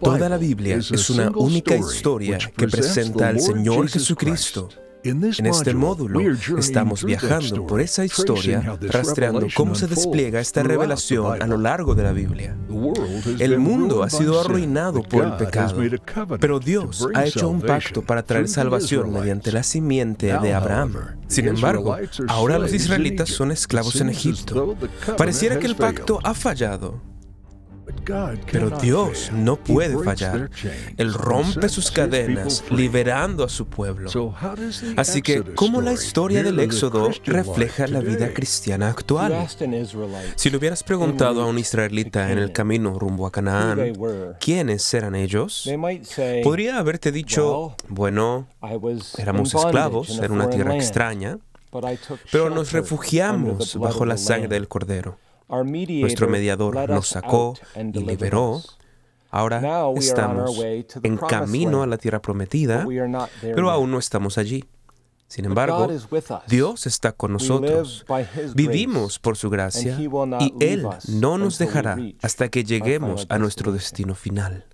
Toda la Biblia es una única historia que presenta al Señor Jesucristo. En este módulo estamos viajando por esa historia, rastreando cómo se despliega esta revelación a lo largo de la Biblia. El mundo ha sido arruinado por el pecado, pero Dios ha hecho un pacto para traer salvación mediante la simiente de Abraham. Sin embargo, ahora los israelitas son esclavos en Egipto. Pareciera que el pacto ha fallado. Pero Dios no puede fallar. Él rompe sus cadenas, liberando a su pueblo. Así que, ¿cómo la historia del Éxodo refleja la vida cristiana actual? Si le hubieras preguntado a un israelita en el camino rumbo a Canaán, ¿quiénes eran ellos? Podría haberte dicho, bueno, éramos esclavos en una tierra extraña, pero nos refugiamos bajo la sangre del Cordero. Nuestro mediador nos sacó y liberó. Ahora estamos en camino a la tierra prometida, pero aún no estamos allí. Sin embargo, Dios está con nosotros. Vivimos por su gracia y Él no nos dejará hasta que lleguemos a nuestro destino final.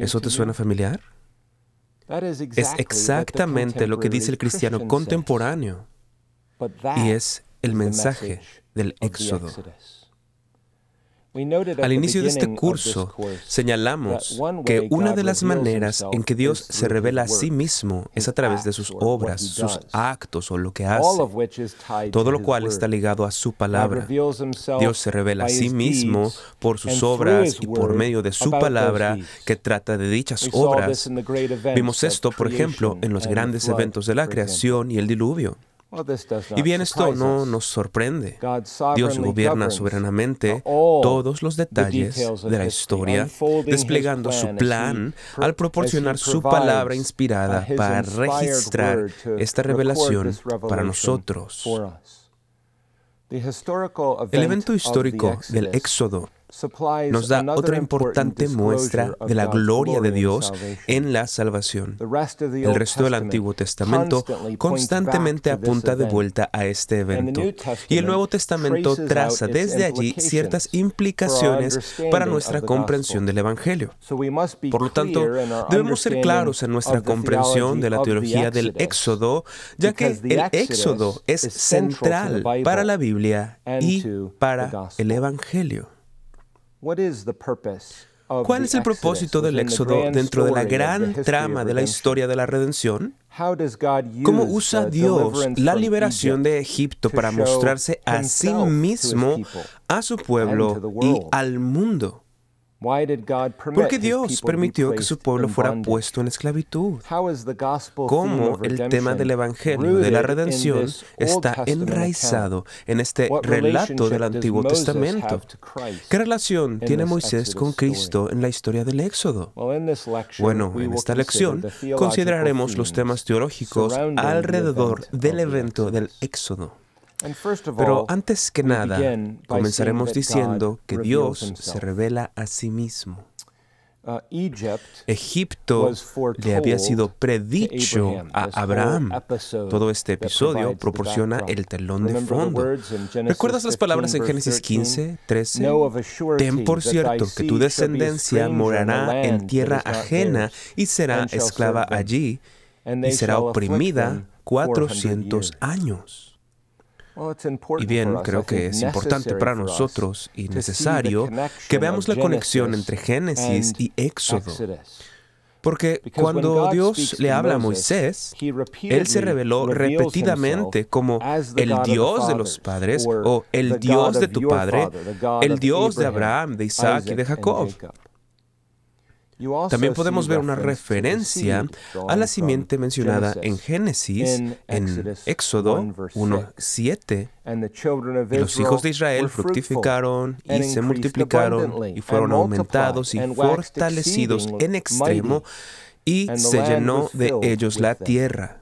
¿Eso te suena familiar? Es exactamente lo que dice el cristiano contemporáneo y es el mensaje del Éxodo. Al inicio de este curso señalamos que una de las maneras en que Dios se revela a sí mismo es a través de sus obras, sus actos o lo que hace, todo lo cual está ligado a su palabra. Dios se revela a sí mismo por sus obras y por medio de su palabra que trata de dichas obras. Vimos esto, por ejemplo, en los grandes eventos de la creación y el diluvio. Y bien, esto no nos sorprende. Dios gobierna soberanamente todos los detalles de la historia, desplegando su plan al proporcionar su palabra inspirada para registrar esta revelación para nosotros. El evento histórico del Éxodo nos da otra importante muestra de la gloria de Dios en la salvación. El resto del Antiguo Testamento constantemente apunta de vuelta a este evento. Y el Nuevo Testamento traza desde allí ciertas implicaciones para nuestra comprensión del Evangelio. Por lo tanto, debemos ser claros en nuestra comprensión de la teología del Éxodo, ya que el Éxodo es central para la Biblia y para el Evangelio. ¿Cuál es el propósito del Éxodo dentro de la gran trama de la historia de la redención? ¿Cómo usa Dios la liberación de Egipto para mostrarse a sí mismo, a su pueblo y al mundo? ¿Por qué Dios permitió que su pueblo fuera puesto en esclavitud? ¿Cómo el tema del Evangelio de la redención está enraizado en este relato del Antiguo Testamento? ¿Qué relación tiene Moisés con Cristo en la historia del Éxodo? Bueno, en esta lección consideraremos los temas teológicos alrededor del evento del Éxodo. Pero antes que nada, comenzaremos diciendo que Dios se revela a sí mismo. Uh, Egipto le había sido predicho a Abraham. Todo este episodio proporciona el telón de fondo. ¿Recuerdas las palabras en Génesis 15, 13? Ten por cierto que tu descendencia morará en tierra ajena y será esclava allí y será oprimida 400 años. Y bien, creo que es importante para nosotros y necesario que veamos la conexión entre Génesis y Éxodo. Porque cuando Dios le habla a Moisés, Él se reveló repetidamente como el Dios de los padres o el Dios de tu padre, el Dios de Abraham, de Isaac y de Jacob. También podemos ver una referencia a la simiente mencionada en Génesis, en Éxodo 1.7. Los hijos de Israel fructificaron y se multiplicaron y fueron aumentados y fortalecidos en extremo y se llenó de ellos la tierra.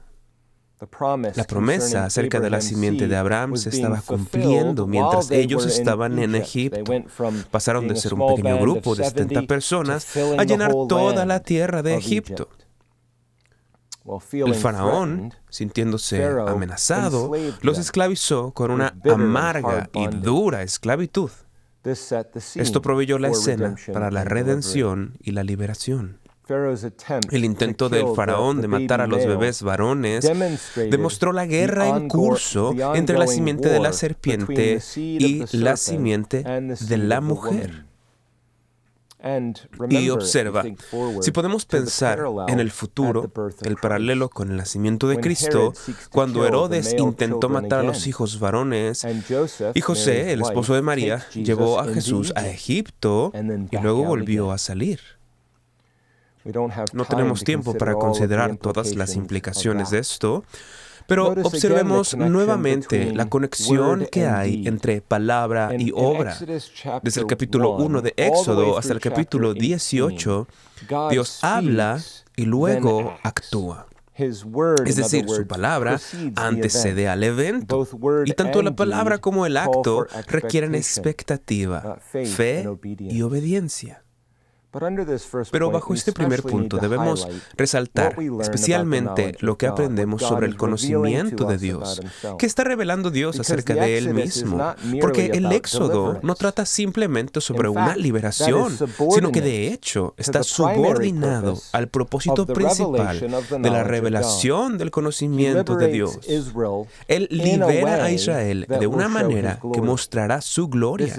La promesa acerca de la simiente de Abraham se estaba cumpliendo mientras ellos estaban en Egipto. Pasaron de ser un pequeño grupo de 70 personas a llenar toda la tierra de Egipto. El faraón, sintiéndose amenazado, los esclavizó con una amarga y dura esclavitud. Esto proveyó la escena para la redención y la liberación. El intento del faraón de matar a los bebés varones demostró la guerra en curso entre la simiente de la serpiente y la simiente de la mujer. Y observa, si podemos pensar en el futuro, el paralelo con el nacimiento de Cristo, cuando Herodes intentó matar a los hijos varones, y José, el esposo de María, llevó a Jesús a Egipto y luego volvió a salir. No tenemos tiempo para considerar todas las implicaciones de esto, pero observemos nuevamente la conexión que hay entre palabra y obra. Desde el capítulo 1 de Éxodo hasta el capítulo 18, Dios habla y luego actúa. Es decir, su palabra antecede al evento. Y tanto la palabra como el acto requieren expectativa, fe y obediencia. Pero bajo este primer punto debemos resaltar especialmente lo que aprendemos sobre el conocimiento de Dios, que está revelando Dios acerca de Él mismo, porque el Éxodo no trata simplemente sobre una liberación, sino que de hecho está subordinado al propósito principal de la revelación del conocimiento de Dios. Él libera a Israel de una manera que mostrará su gloria.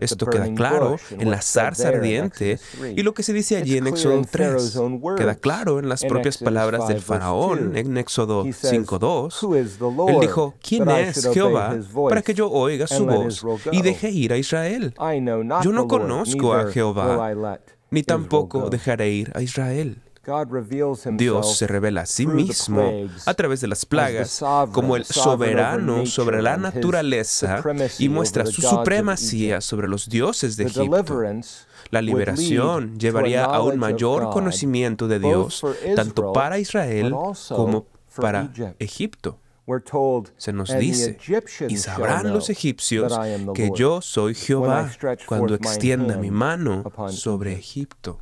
Esto queda claro en la zarza ardiente y lo que se dice allí en Éxodo 3 queda claro en las propias palabras del faraón en Éxodo 5.2. Él dijo, ¿quién es Jehová para que yo oiga su voz y deje ir a Israel? Yo no conozco a Jehová, ni tampoco dejaré ir a Israel. Dios se revela a sí mismo a través de las plagas como el soberano sobre la naturaleza y muestra su supremacía sobre los dioses de Egipto. La liberación llevaría a un mayor conocimiento de Dios, tanto para Israel como para Egipto. Se nos dice, y sabrán los egipcios que yo soy Jehová cuando extienda mi mano sobre Egipto.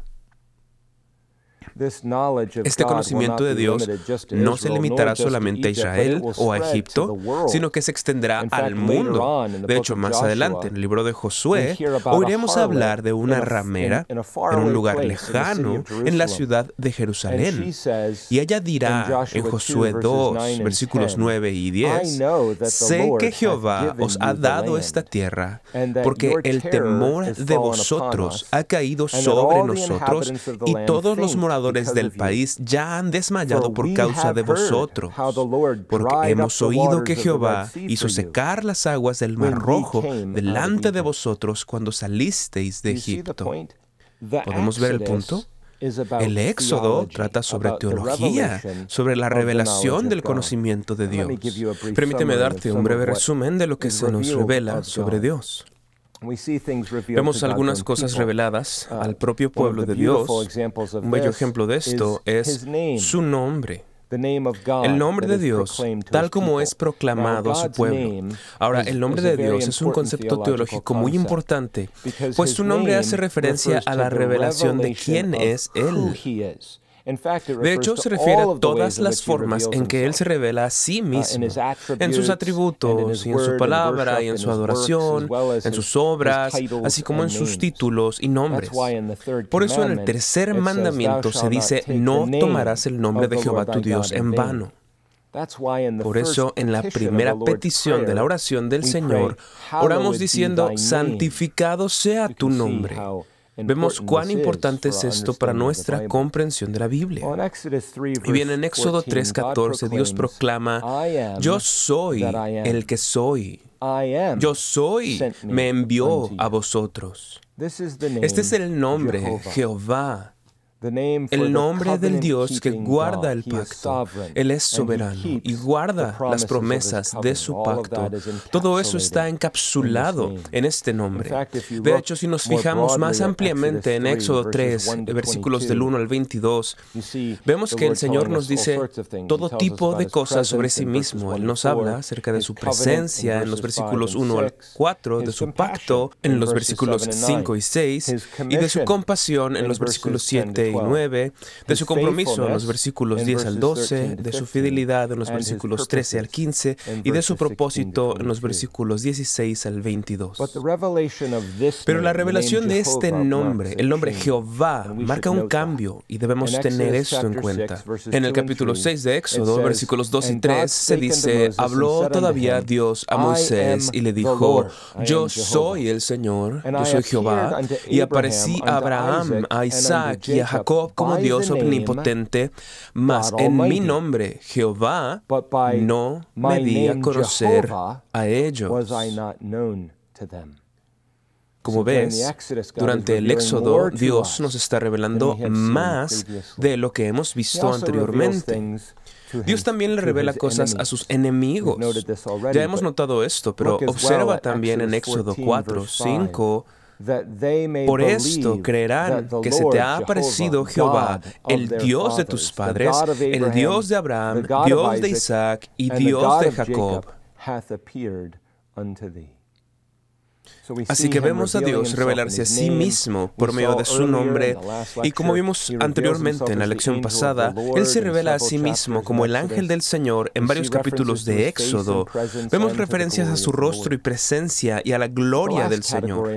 Este conocimiento de Dios no se limitará solamente a Israel o a Egipto, sino que se extenderá al mundo. De hecho, más adelante, en el libro de Josué, oiremos hablar de una ramera en un lugar lejano en la ciudad de Jerusalén. Y ella dirá en Josué 2, versículos 9 y 10, sé que Jehová os ha dado esta tierra, porque el temor de vosotros ha caído sobre nosotros y todos los moradores del país ya han desmayado por causa de vosotros, porque hemos oído que Jehová hizo secar las aguas del Mar Rojo delante de vosotros cuando salisteis de Egipto. ¿Podemos ver el punto? El Éxodo trata sobre teología, sobre la revelación del conocimiento de Dios. Permíteme darte un breve resumen de lo que se nos revela sobre Dios. Vemos algunas cosas reveladas al propio pueblo de Dios. Un bello ejemplo de esto es su nombre. El nombre de Dios, tal como es proclamado a su pueblo. Ahora, el nombre de Dios es un concepto teológico muy importante, pues su nombre hace referencia a la revelación de quién es Él. De hecho, se refiere a todas las formas en que Él se revela a sí mismo, en sus atributos y en su palabra y en su adoración, en sus obras, así como en sus títulos y nombres. Por eso en el tercer mandamiento se dice, no tomarás el nombre de Jehová tu Dios en vano. Por eso en la primera petición de la oración del Señor, oramos diciendo, santificado sea tu nombre. Vemos cuán importante es esto para nuestra comprensión de la Biblia. Y bien, en Éxodo 3:14 Dios proclama, yo soy el que soy. Yo soy, me envió a vosotros. Este es el nombre, Jehová, el nombre del Dios que guarda el pacto. Él es soberano y guarda las promesas de su pacto. Todo eso está encapsulado en este nombre. De hecho, si nos fijamos más ampliamente en Éxodo 3, versículos del 1 al 22, vemos que el Señor nos dice todo tipo de cosas sobre sí mismo. Él nos habla acerca de su presencia en los versículos 1 al 4, de su pacto en los versículos 5 y 6, y de su compasión en los versículos 7 y y 9, de su compromiso en los versículos 10 al 12, de su fidelidad en los versículos 13 al 15 y de su propósito en los versículos 16 al 22. Pero la revelación de este nombre, el nombre Jehová, marca un cambio y debemos tener esto en cuenta. En el capítulo 6 de Éxodo, versículos 2 y 3, se dice, habló todavía Dios a Moisés y le dijo, yo soy el Señor, yo soy Jehová, y aparecí a Abraham, a Isaac y a Jacob como Dios omnipotente, mas en mi nombre, Jehová, no me di a conocer a ellos. Como ves, durante el Éxodo, Dios nos está revelando más de lo que hemos visto anteriormente. Dios también le revela cosas a sus enemigos. Ya hemos notado esto, pero observa también en Éxodo 4, 5, por esto creerán que se te ha aparecido Jehová, el Dios de tus padres, el Dios de Abraham, Dios de Isaac y Dios de Jacob. Así que vemos a Dios revelarse a sí mismo por medio de su nombre. y como vimos anteriormente en la lección pasada, Él se revela a sí mismo como el ángel del Señor en varios capítulos de Éxodo. Vemos referencias a su rostro y presencia y a la gloria del Señor.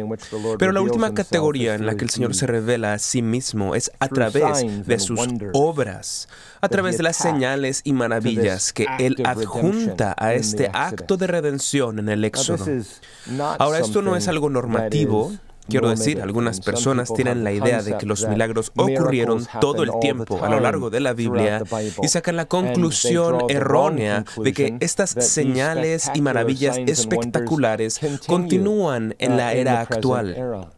Pero la última categoría en la que el Señor se revela a sí mismo es a través de sus obras a través de las señales y maravillas que Él adjunta a este acto de redención en el Éxodo. Ahora, esto no es algo normativo, Quiero decir, algunas personas tienen la idea de que los milagros ocurrieron todo el tiempo a lo largo de la Biblia y sacan la conclusión errónea de que estas señales y maravillas espectaculares continúan en la era actual.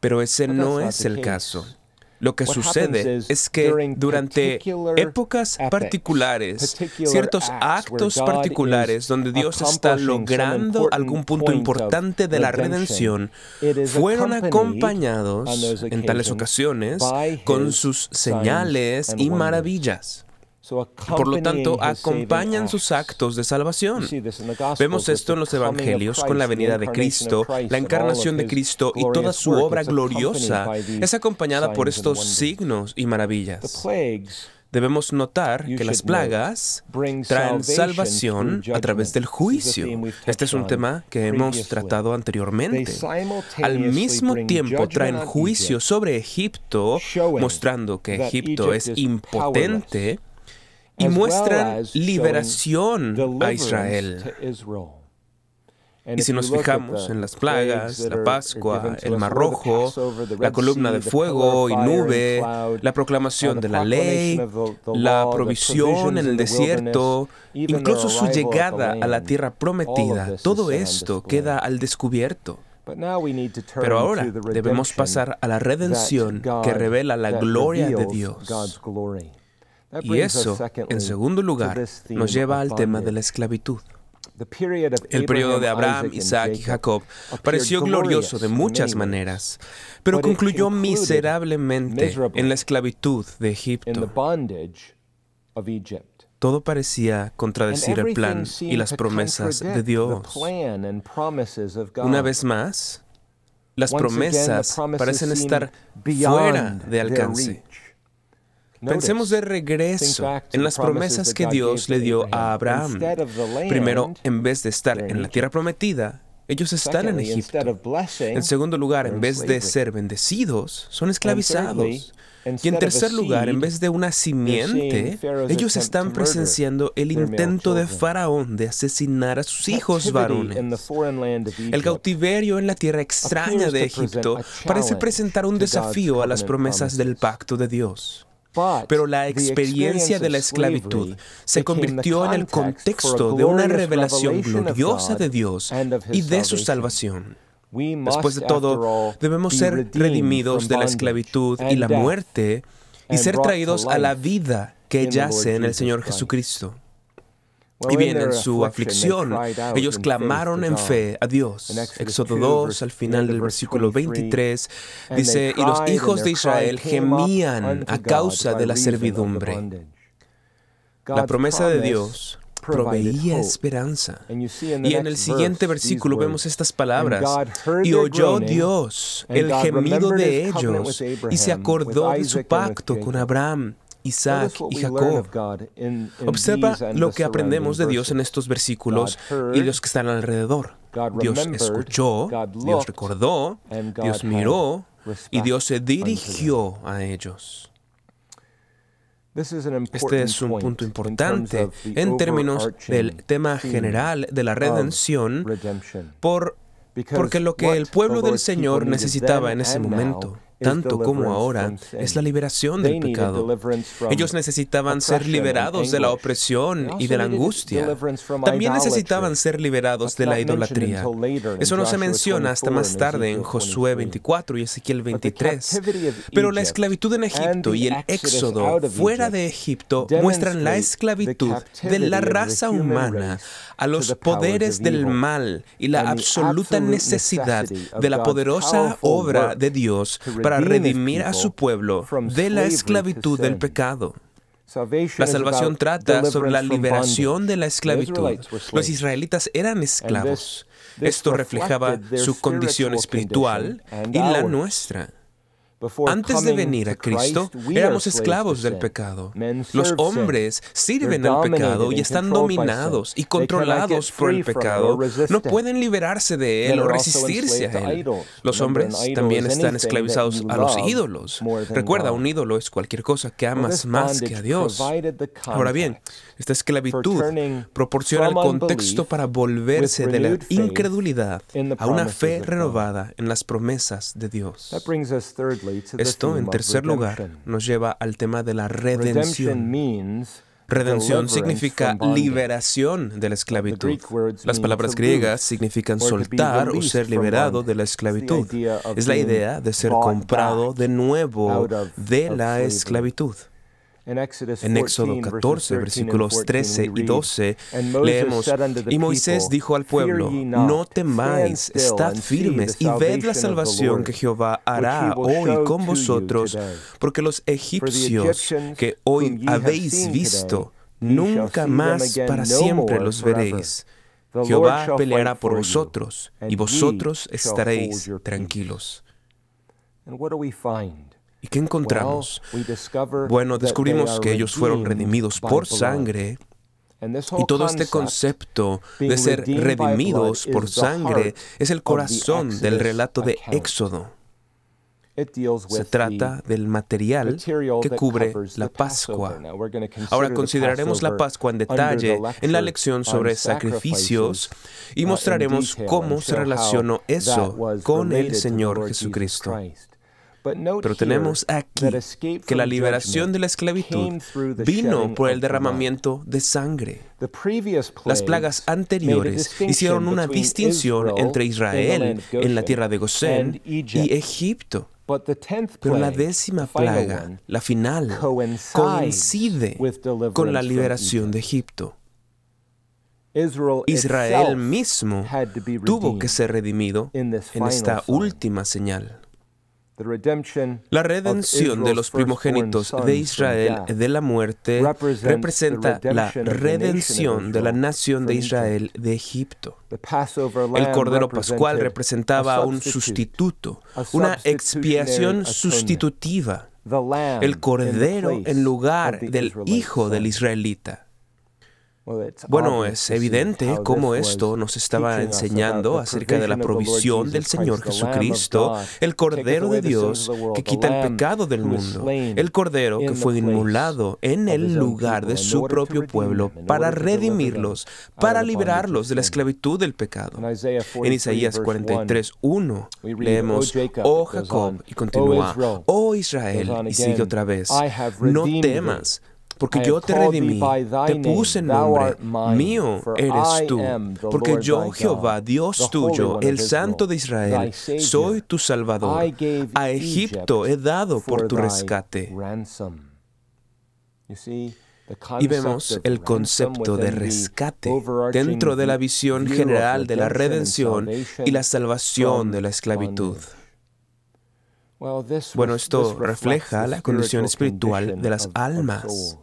Pero ese no es el caso. Lo que sucede es que durante épocas particulares, ciertos actos particulares donde Dios está logrando algún punto importante de la redención, fueron acompañados en tales ocasiones con sus señales y maravillas. Por lo tanto, acompañan sus actos de salvación. Vemos esto en los Evangelios con la venida de Cristo, la encarnación de Cristo y toda su obra gloriosa es acompañada por estos signos y maravillas. Debemos notar que las plagas traen salvación a través del juicio. Este es un tema que hemos tratado anteriormente. Al mismo tiempo traen juicio sobre Egipto, mostrando que Egipto es impotente y muestran liberación a Israel. Y si nos fijamos en las plagas, la Pascua, el Mar Rojo, la columna de fuego y nube, la proclamación de la ley, la provisión en el desierto, incluso su llegada a la tierra prometida, todo esto queda al descubierto. Pero ahora debemos pasar a la redención que revela la gloria de Dios. Y eso, en segundo lugar, nos lleva al tema de la esclavitud. El periodo de Abraham, Isaac y Jacob pareció glorioso de muchas maneras, pero concluyó miserablemente en la esclavitud de Egipto. Todo parecía contradecir el plan y las promesas de Dios. Una vez más, las promesas parecen estar fuera de alcance. Pensemos de regreso en las promesas que Dios le dio a Abraham. Primero, en vez de estar en la tierra prometida, ellos están en Egipto. En segundo lugar, en vez de ser bendecidos, son esclavizados. Y en tercer lugar, en vez de una simiente, ellos están presenciando el intento de Faraón de asesinar a sus hijos varones. El cautiverio en la tierra extraña de Egipto parece presentar un desafío a las promesas del pacto de Dios. Pero la experiencia de la esclavitud se convirtió en el contexto de una revelación gloriosa de Dios y de su salvación. Después de todo, debemos ser redimidos de la esclavitud y la muerte y ser traídos a la vida que yace en el Señor Jesucristo. Y bien, en su aflicción, ellos clamaron en fe a Dios. Éxodo 2, al final del versículo 23, dice, y los hijos de Israel gemían a causa de la servidumbre. La promesa de Dios proveía esperanza. Y en el siguiente versículo vemos estas palabras. Y oyó Dios el gemido de ellos y se acordó de su pacto con Abraham. Isaac y Jacob. Observa lo que aprendemos de Dios en estos versículos y los que están alrededor. Dios escuchó, Dios recordó, Dios miró y Dios se dirigió a ellos. Este es un punto importante en términos del tema general de la redención, por, porque lo que el pueblo del Señor necesitaba en ese momento tanto como ahora, es la liberación del pecado. Ellos necesitaban ser liberados de la opresión y de la angustia. También necesitaban ser liberados de la idolatría. Eso no se menciona hasta más tarde en Josué 24 y Ezequiel 23. Pero la esclavitud en Egipto y el éxodo fuera de Egipto muestran la esclavitud de la raza humana a los poderes del mal y la absoluta necesidad de la poderosa obra de Dios para redimir a su pueblo de la esclavitud del pecado. La salvación trata sobre la liberación de la esclavitud. Los israelitas eran esclavos. Esto reflejaba su condición espiritual y la nuestra. Antes de venir a Cristo, éramos esclavos del pecado. Los hombres sirven al pecado y están dominados y controlados por el pecado. No pueden liberarse de él o resistirse a él. Los hombres también están esclavizados a los ídolos. Recuerda, un ídolo es cualquier cosa que amas más que a Dios. Ahora bien, esta esclavitud proporciona el contexto para volverse de la incredulidad a una fe renovada en las promesas de Dios. Esto, en tercer lugar, nos lleva al tema de la redención. Redención significa liberación de la esclavitud. Las palabras griegas significan soltar o ser liberado de la esclavitud. Es la idea de ser comprado de nuevo de la esclavitud. En Éxodo 14, versículos 13 y 12, leemos, y Moisés dijo al pueblo, no temáis, estad firmes y ved la salvación que Jehová hará hoy con vosotros, porque los egipcios que hoy habéis visto, nunca más para siempre los veréis. Jehová peleará por vosotros y vosotros estaréis tranquilos. ¿Y qué encontramos? Bueno, descubrimos que ellos fueron redimidos por sangre y todo este concepto de ser redimidos por sangre es el corazón del relato de Éxodo. Se trata del material que cubre la Pascua. Ahora consideraremos la Pascua en detalle en la lección sobre sacrificios y uh, mostraremos cómo se relacionó eso con el Señor Jesucristo. Pero tenemos aquí que la liberación de la esclavitud vino por el derramamiento de sangre. Las plagas anteriores hicieron una distinción entre Israel en la tierra de Gosén y Egipto. Pero la décima plaga, la final, coincide con la liberación de Egipto. Israel mismo tuvo que ser redimido en esta última señal. La redención de los primogénitos de Israel de la muerte representa la redención de la nación de Israel de Egipto. El Cordero Pascual representaba un sustituto, una expiación sustitutiva. El Cordero en lugar del Hijo del Israelita. Bueno, es evidente cómo esto nos estaba enseñando acerca de la provisión del Señor Jesucristo, el Cordero de Dios que quita el pecado del mundo, el Cordero que fue inmolado en el lugar de su propio pueblo para redimirlos, para liberarlos de la esclavitud del pecado. En Isaías 43, 1 leemos, Oh Jacob, y continúa, Oh Israel, y sigue otra vez, no temas porque yo te redimí, te puse nombre, mío eres tú, porque yo, Jehová, Dios tuyo, el Santo de Israel, soy tu Salvador. A Egipto he dado por tu rescate. Y vemos el concepto de rescate dentro de la visión general de la redención y la salvación de la esclavitud. Bueno, esto refleja la condición espiritual de las almas.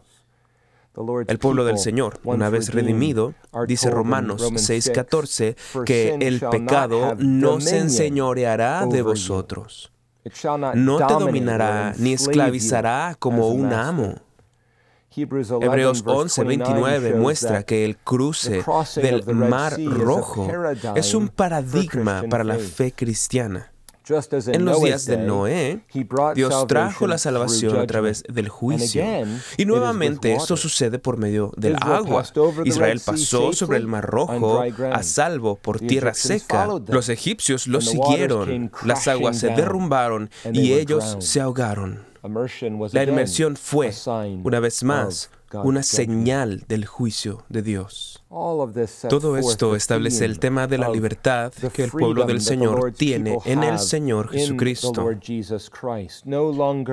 El pueblo del Señor, una vez redimido, dice Romanos 6:14, que el pecado no se enseñoreará de vosotros. No te dominará ni esclavizará como un amo. Hebreos 11:29 muestra que el cruce del Mar Rojo es un paradigma para la fe cristiana. En los días de Noé, Dios trajo la salvación a través del juicio. Y nuevamente esto sucede por medio del agua. Israel pasó sobre el Mar Rojo a salvo por tierra seca. Los egipcios lo siguieron. Las aguas se derrumbaron y ellos se ahogaron. La inmersión fue, una vez más, una señal del juicio de Dios. Todo esto establece el tema de la libertad que el pueblo del Señor tiene en el Señor Jesucristo.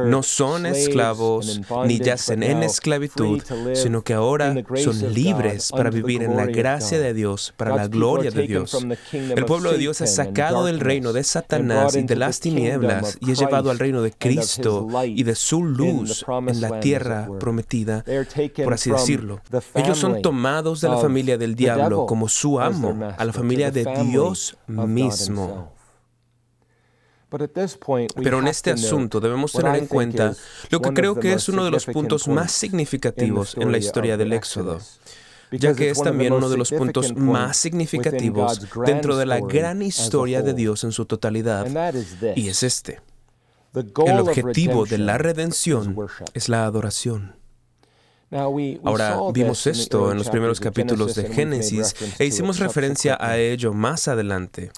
No son esclavos ni yacen en esclavitud, sino que ahora son libres para vivir en la gracia de Dios, para la gloria de Dios. El pueblo de Dios es sacado del reino de Satanás y de las tinieblas y es llevado al reino de Cristo y de su luz en la tierra prometida, por así decirlo. Ellos son tomados de la familia del diablo como su amo, a la familia de Dios mismo. Pero en este asunto debemos tener en cuenta lo que creo que es uno de los puntos más significativos en la historia del Éxodo, ya que es también uno de los puntos más significativos dentro de la gran historia de Dios en su totalidad, y es este. El objetivo de la redención es la adoración. Ahora vimos esto en los primeros capítulos de Génesis e hicimos referencia a ello más adelante.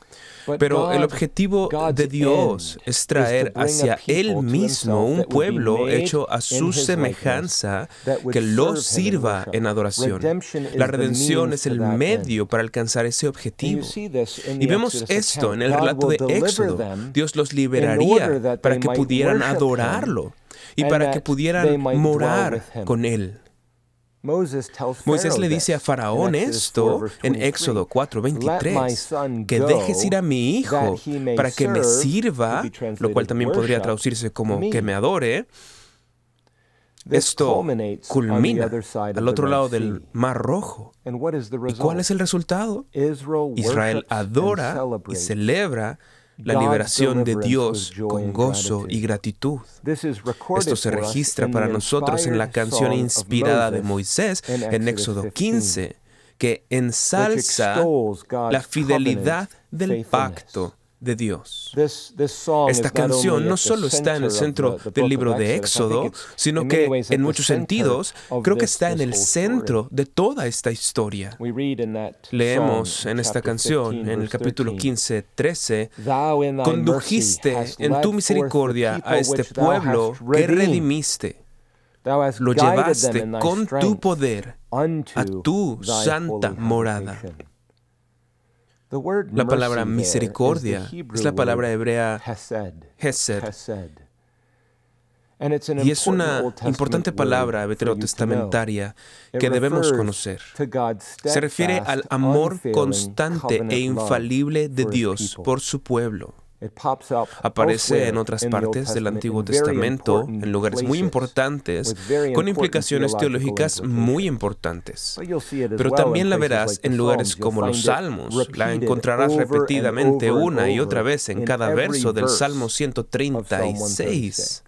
Pero el objetivo de Dios es traer hacia Él mismo un pueblo hecho a su semejanza que lo sirva en adoración. La redención es el medio para alcanzar ese objetivo. Y vemos esto en el relato de Éxodo. Dios los liberaría para que pudieran adorarlo y para que pudieran morar con Él. Moisés le dice a Faraón esto en Éxodo 4:23, que dejes ir a mi hijo para que me sirva, lo cual también podría traducirse como que me adore. Esto culmina al otro lado del Mar Rojo. ¿Y cuál es el resultado? Israel adora y celebra la liberación de Dios con gozo y gratitud. Esto se registra para nosotros en la canción inspirada de Moisés en Éxodo 15, que ensalza la fidelidad del pacto de Dios. Esta canción no solo está en el centro del libro de Éxodo, sino que en muchos sentidos creo que está en el centro de toda esta historia. Leemos en esta canción, en el capítulo 15, 13, condujiste en tu misericordia a este pueblo que redimiste. Lo llevaste con tu poder a tu santa morada. La palabra misericordia es la palabra hebrea hesed. Y es una importante palabra veterotestamentaria que debemos conocer. Se refiere al amor constante e infalible de Dios por su pueblo. Aparece en otras partes del Antiguo Testamento, en lugares muy importantes, con implicaciones teológicas muy importantes. Pero también la verás en lugares como los Salmos. La encontrarás repetidamente una y otra vez en cada verso del Salmo 136.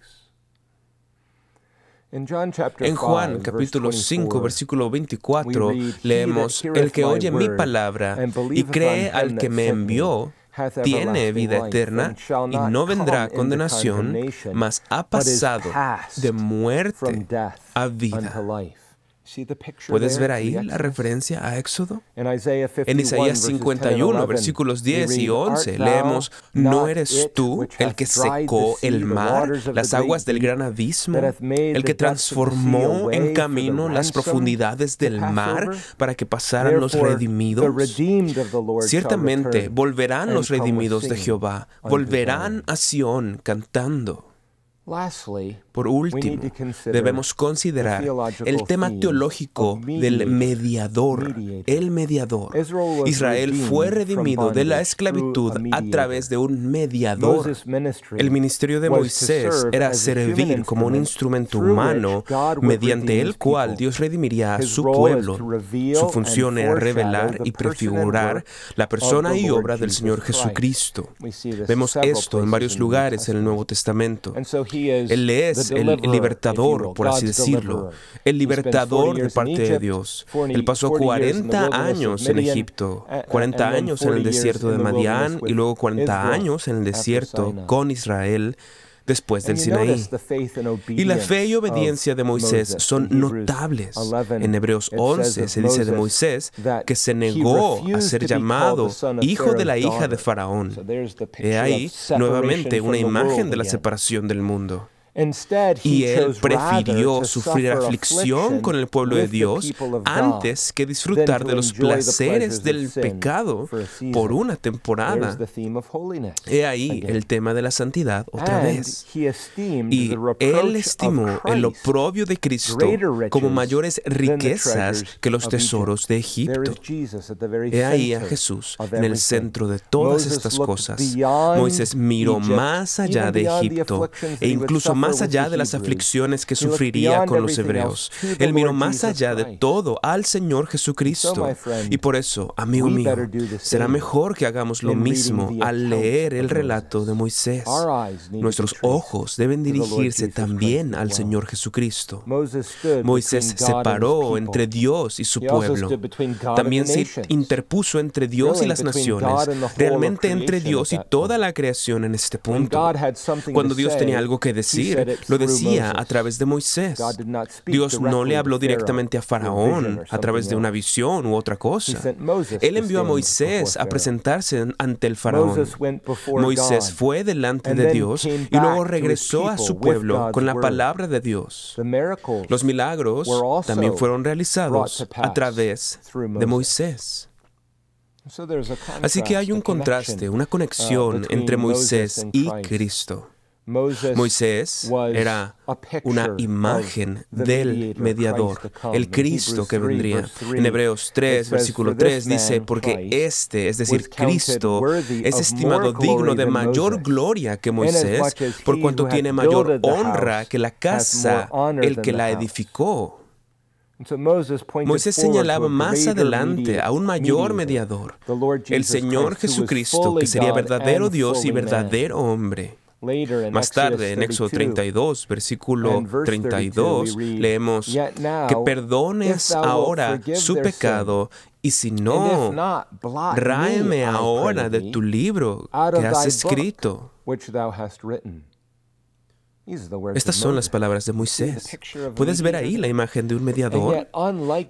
En Juan capítulo 5, versículo 24, leemos, El que oye mi palabra y cree al que me envió, tiene vida eterna y no vendrá condenación, mas ha pasado de muerte a vida. ¿Puedes ver ahí la referencia a Éxodo? En Isaías 51, versículos 10 y 11, leemos, ¿no eres tú el que secó el mar, las aguas del gran abismo, el que transformó en camino las profundidades del mar para que pasaran los redimidos? Ciertamente volverán los redimidos de Jehová, volverán a Sión cantando. Por último, debemos considerar el tema teológico del mediador, el mediador. Israel fue redimido de la esclavitud a través de un mediador. El ministerio de Moisés era servir como un instrumento humano mediante el cual Dios redimiría a su pueblo. Su función era revelar y prefigurar la persona y obra del Señor Jesucristo. Vemos esto en varios lugares en el Nuevo Testamento. Él es el libertador, por así decirlo, el libertador de parte de Dios. Él pasó 40 años en Egipto, 40 años en el desierto de Madián y luego 40 años en el desierto con Israel después del Sinaí. Y la fe y obediencia de Moisés son notables. En Hebreos 11 se dice de Moisés que se negó a ser llamado hijo de la hija de Faraón. He ahí nuevamente una imagen de la separación del mundo. Y él prefirió sufrir aflicción con el pueblo de Dios antes que disfrutar de los placeres del pecado por una temporada. He ahí el tema de la santidad otra vez. Y él estimó el oprobio de Cristo como mayores riquezas que los tesoros de Egipto. He ahí a Jesús en el centro de todas estas cosas. Moisés miró más allá de Egipto e incluso más más allá de las aflicciones que sufriría con los hebreos. Él miró más allá de todo al Señor Jesucristo. Y por eso, amigo mío, será mejor que hagamos lo mismo al leer el relato de Moisés. Nuestros ojos deben dirigirse también al Señor Jesucristo. Moisés se paró entre Dios y su pueblo. También se interpuso entre Dios y las naciones, realmente entre Dios y toda la creación en este punto. Cuando Dios tenía algo que decir, lo decía a través de Moisés. Dios no le habló directamente a Faraón a través de una visión u otra cosa. Él envió a Moisés a presentarse ante el Faraón. Moisés fue delante de Dios y luego regresó a su pueblo con la palabra de Dios. Los milagros también fueron realizados a través de Moisés. Así que hay un contraste, una conexión entre Moisés y Cristo. Moisés era una imagen del mediador, el Cristo que vendría. En Hebreos 3, versículo 3 dice, porque este, es decir, Cristo, es estimado digno de mayor gloria que Moisés, por cuanto tiene mayor honra que la casa, el que la edificó. Moisés señalaba más adelante a un mayor mediador, el Señor Jesucristo, que sería verdadero Dios y verdadero hombre. Más tarde, en Éxodo 32, versículo 32, leemos que perdones ahora su pecado y si no, ráeme ahora de tu libro que has escrito. Estas son las palabras de Moisés. Puedes ver ahí la imagen de un mediador.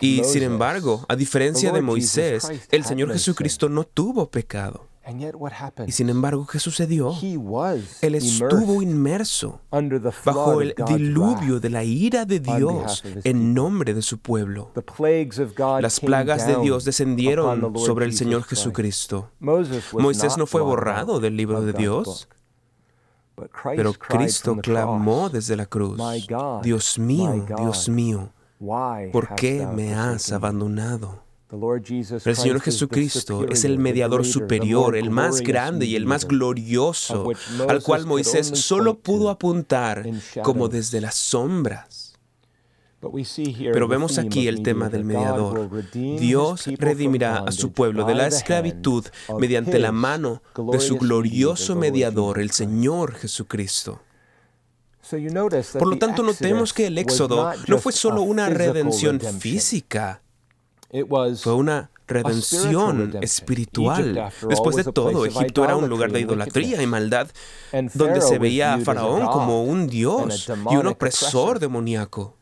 Y sin embargo, a diferencia de Moisés, el Señor Jesucristo no tuvo pecado. Y sin embargo, ¿qué sucedió? Él estuvo inmerso bajo el diluvio de la ira de Dios en nombre de su pueblo. Las plagas de Dios descendieron sobre el Señor Jesucristo. Moisés no fue borrado del libro de Dios, pero Cristo clamó desde la cruz, Dios mío, Dios mío, ¿por qué me has abandonado? El Señor Jesucristo es el mediador superior, el más grande y el más glorioso, al cual Moisés solo pudo apuntar como desde las sombras. Pero vemos aquí el tema del mediador. Dios redimirá a su pueblo de la esclavitud mediante la mano de su glorioso mediador, el Señor Jesucristo. Por lo tanto, notemos que el Éxodo no fue solo una redención física, fue una redención espiritual. Después de todo, Egipto era un lugar de idolatría y maldad, donde se veía a Faraón como un dios y un opresor demoníaco.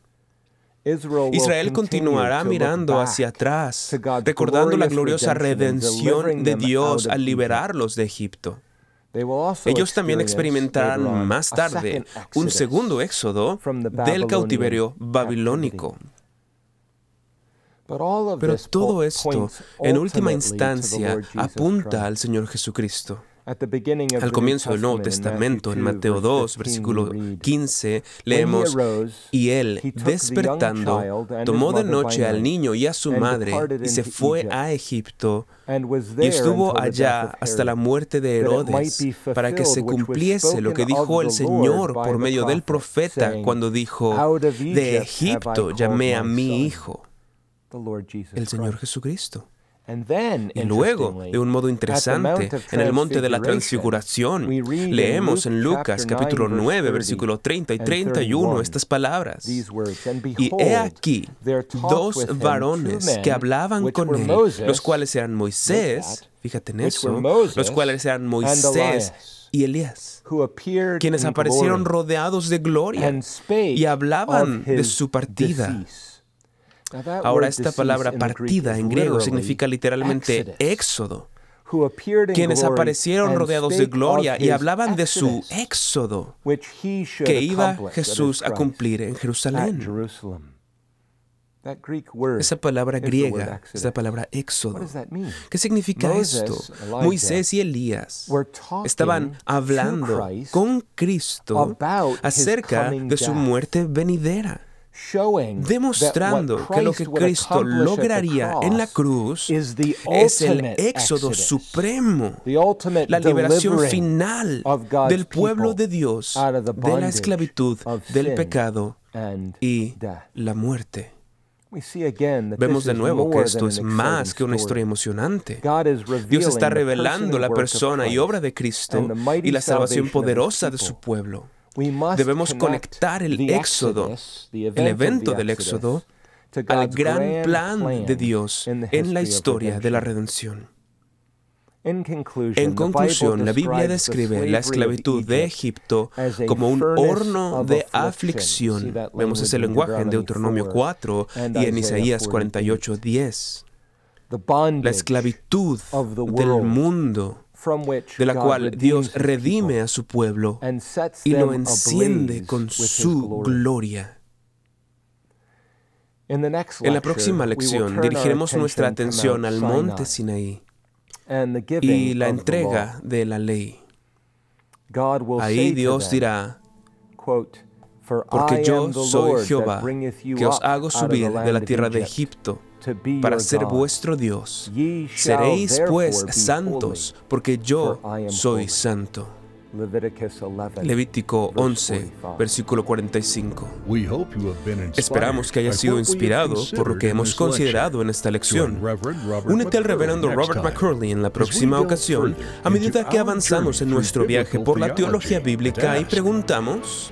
Israel continuará mirando hacia atrás, recordando la gloriosa redención de Dios al liberarlos de Egipto. Ellos también experimentarán más tarde un segundo éxodo del cautiverio babilónico. Pero todo esto, en última instancia, apunta al Señor Jesucristo. Al comienzo del Nuevo Testamento, en Mateo 2, versículo 15, leemos, y él, despertando, tomó de noche al niño y a su madre y se fue a Egipto y estuvo allá hasta la muerte de Herodes para que se cumpliese lo que dijo el Señor por medio del profeta cuando dijo, de Egipto llamé a mi hijo, el Señor Jesucristo. Y luego, de un modo interesante, en el monte de la transfiguración, leemos en Lucas capítulo 9, versículo 30 y 31 estas palabras. Y he aquí dos varones que hablaban con él, los cuales eran Moisés, fíjate en eso, los cuales eran Moisés y Elías, quienes aparecieron rodeados de gloria y hablaban de su partida. Ahora esta palabra partida en griego significa literalmente éxodo, quienes aparecieron rodeados de gloria y hablaban de su éxodo que iba Jesús a cumplir en Jerusalén. Esa palabra griega, esa palabra éxodo, ¿qué significa esto? Moisés y Elías estaban hablando con Cristo acerca de su muerte venidera demostrando que lo que Cristo lograría en la cruz es el éxodo supremo, la liberación final del pueblo de Dios de la esclavitud, del pecado y la muerte. Vemos de nuevo que esto es más que una historia emocionante. Dios está revelando la persona y obra de Cristo y la salvación poderosa de su pueblo. Debemos conectar el éxodo, el evento del éxodo, al gran plan de Dios en la historia de la redención. En conclusión, la Biblia describe la esclavitud de Egipto como un horno de aflicción. Vemos ese lenguaje en Deuteronomio 4 y en Isaías 48, 10. La esclavitud del mundo de la cual Dios redime a su pueblo y lo enciende con su gloria. En la próxima lección dirigiremos nuestra atención al monte Sinaí y la entrega de la ley. Ahí Dios dirá, porque yo soy Jehová, que os hago subir de la tierra de Egipto para ser vuestro Dios. Seréis pues santos, porque yo soy santo. Levítico 11, versículo 45. Esperamos que haya sido inspirado por lo que hemos considerado en esta lección. Únete al reverendo Robert McCurley en la próxima ocasión a medida que avanzamos en nuestro viaje por la teología bíblica y preguntamos,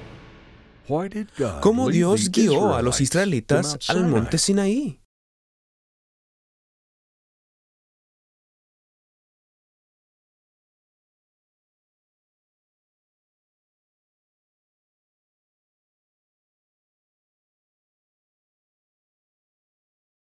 ¿cómo Dios guió a los israelitas al monte Sinaí?